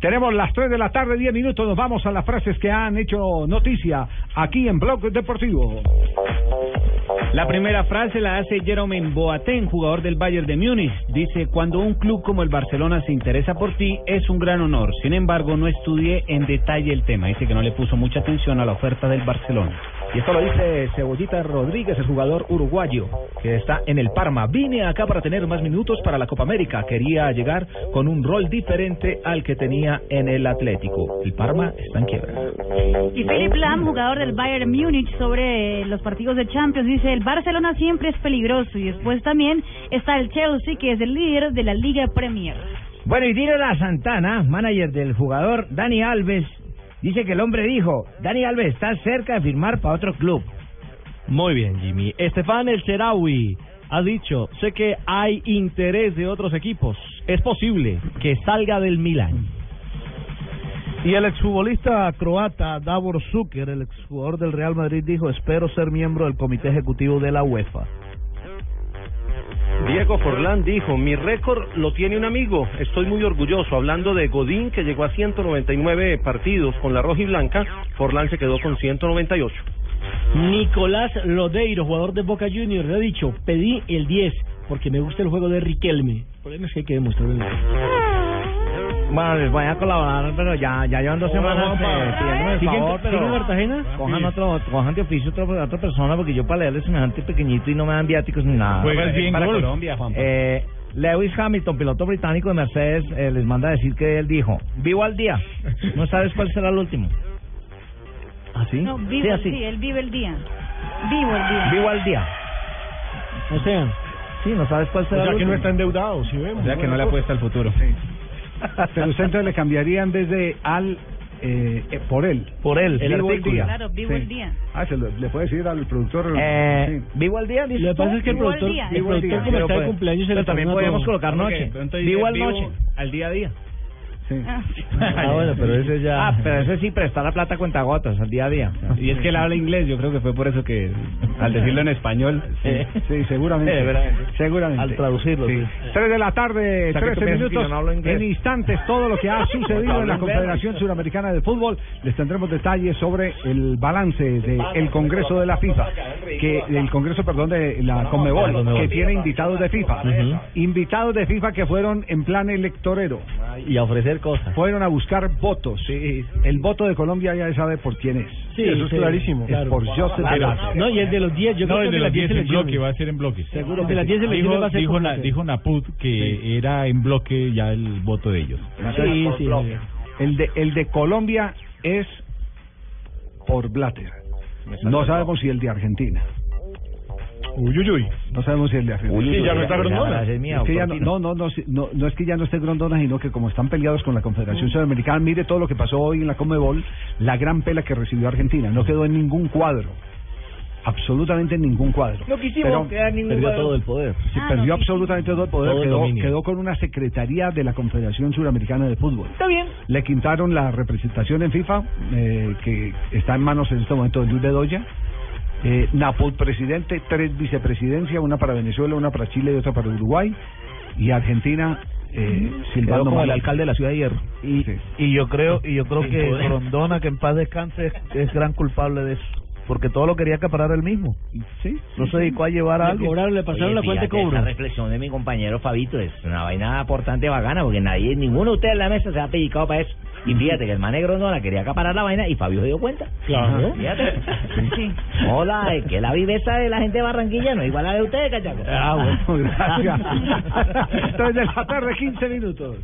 Tenemos las 3 de la tarde, 10 minutos. Nos vamos a las frases que han hecho noticia aquí en Blog Deportivo. La primera frase la hace Jerome Boateng, jugador del Bayern de Múnich. Dice, cuando un club como el Barcelona se interesa por ti, es un gran honor. Sin embargo, no estudié en detalle el tema. Dice que no le puso mucha atención a la oferta del Barcelona. Y esto lo dice Cebollita Rodríguez, el jugador uruguayo, que está en el Parma. Vine acá para tener más minutos para la Copa América. Quería llegar con un rol diferente al que tenía en el Atlético. El Parma está en quiebra. Y Philip Lam, jugador del Bayern Múnich, sobre los partidos de Champions, dice, el Barcelona siempre es peligroso. Y después también está el Chelsea, que es el líder de la Liga Premier. Bueno, y Dino La Santana, manager del jugador Dani Alves, dice que el hombre dijo, Dani Alves está cerca de firmar para otro club. Muy bien, Jimmy. Estefan El Serawi ha dicho, sé que hay interés de otros equipos. Es posible que salga del Milan. Y el exfutbolista croata Davor Zucker, el exjugador del Real Madrid, dijo, espero ser miembro del comité ejecutivo de la UEFA. Diego Forlán dijo, mi récord lo tiene un amigo, estoy muy orgulloso. Hablando de Godín, que llegó a 199 partidos con la roja y blanca, Forlán se quedó con 198. Nicolás Lodeiro, jugador de Boca Juniors, le ha dicho, pedí el 10 porque me gusta el juego de Riquelme. El problema es que hay que demostrarlo. Bueno, les voy a colaborar, pero ya, ya llevan dos semanas eh, pidiéndome el ¿Siguen- favor, pero siguen Cartagena? cojan otro, cojan de oficio otra, otra persona, porque yo para leerle semejante pequeñito y no me dan viáticos ni nada. Juegas bien para golf. Colombia, Juanpa. Eh, Lewis Hamilton, piloto británico de Mercedes, eh, les manda a decir que él dijo, vivo al día, no sabes cuál será el último. ¿Así? No, vive sí, el así. día, él vive el día. Vivo el día. Vivo al día. O sea, Sí, no sabes cuál será el último. endeudado, si vemos. Ya que no le apuesta al futuro. Pero usted entonces le cambiaría en vez de al eh, eh, por él. Por él, El el vivo el artículo. día. Claro, vivo Sí. el día. Ah, se lo- le puede decir al productor. Eh, sí. ¿Vivo al día? dices lo que pasa es que el productor, el Vivo al productor día. como Pero está de pues- cumpleaños se pero también podemos colocar noche. Vivo al noche. al día a día. Sí. Ah, bueno, pero ese ya... Ah, pero ese sí prestar la plata a cuentagotas, al día a día. Y es que él habla inglés, yo creo que fue por eso que al decirlo en español. Sí, seguramente. Eh, veramente. seguramente. Al traducirlo, sí. 3 de la tarde, O sea, que 13 tú piensas que minutos. no. En instantes, todo lo que ha sucedido en la. Confederación Suramericana de Fútbol. Les tendremos detalles sobre el balance del Congreso de la FIFA, que el Congreso, perdón, de la Conmebol, que tiene invitados de FIFA. Invitados de FIFA que fueron en plan electorero. Y a ofrecer cosas. Fueron a buscar votos. El voto de Colombia ya se sabe por quién es. Sí, eso es clarísimo. Es por Joseph Velasco. no, y el de los 10, yo creo que el de las 10 en bloque, va a ser en bloque. Seguro El que de las sí. 10 elecciones Dijo, va a ser dijo, Na- bloque. dijo Naput que era en bloque ya el voto de ellos. Sí, sí, sí. El de, el de Colombia es por Blatter. No sabemos si el de Argentina. Uy, uy, uy. No sabemos si el de Argentina. Sí, ya no está Grondona. Es que ya no, no, no, no, si- no, no es que ya no esté Grondona, sino que como están peleados con la Confederación Sudamericana, mire todo lo que pasó hoy en la Comebol, la gran pela que recibió Argentina. No quedó en ningún cuadro. Absolutamente en ningún cuadro. No quisimos Pero- quedar ningún Perdió cuadro. todo el poder. Sí, Ah, perdió no, absolutamente todo el poder, Todo quedó, con una secretaría de la Confederación Suramericana de Fútbol. Está bien. Le quitaron la representación en FIFA, eh, que está en manos en este momento de Luis Bedoya. Eh, Napol presidente, tres vicepresidencias, una para Venezuela, una para Chile y otra para Uruguay. Y Argentina, eh, Silvano como el alcalde de la ciudad de Hierro. Y, Sí. y yo creo y yo creo que poder. Grondona, que en paz descanse, es, es gran culpable de eso. Porque todo lo quería acaparar él mismo. Sí, No se dedicó a llevar a Le alguien. cobraron, le pasaron la cuenta de cobro. Esa reflexión de mi compañero Fabito es una vaina importante bacana porque nadie, ninguno de ustedes en la mesa se ha pellizcado para eso. Y fíjate que el man negro no la quería acaparar la vaina y Fabio se dio cuenta. Claro. Fíjate. Sí. Hola, es que la viveza de la gente de Barranquilla no es igual a la de ustedes, cachaco. Ah, bueno, gracias. Entonces, de la tarde, 15 minutos.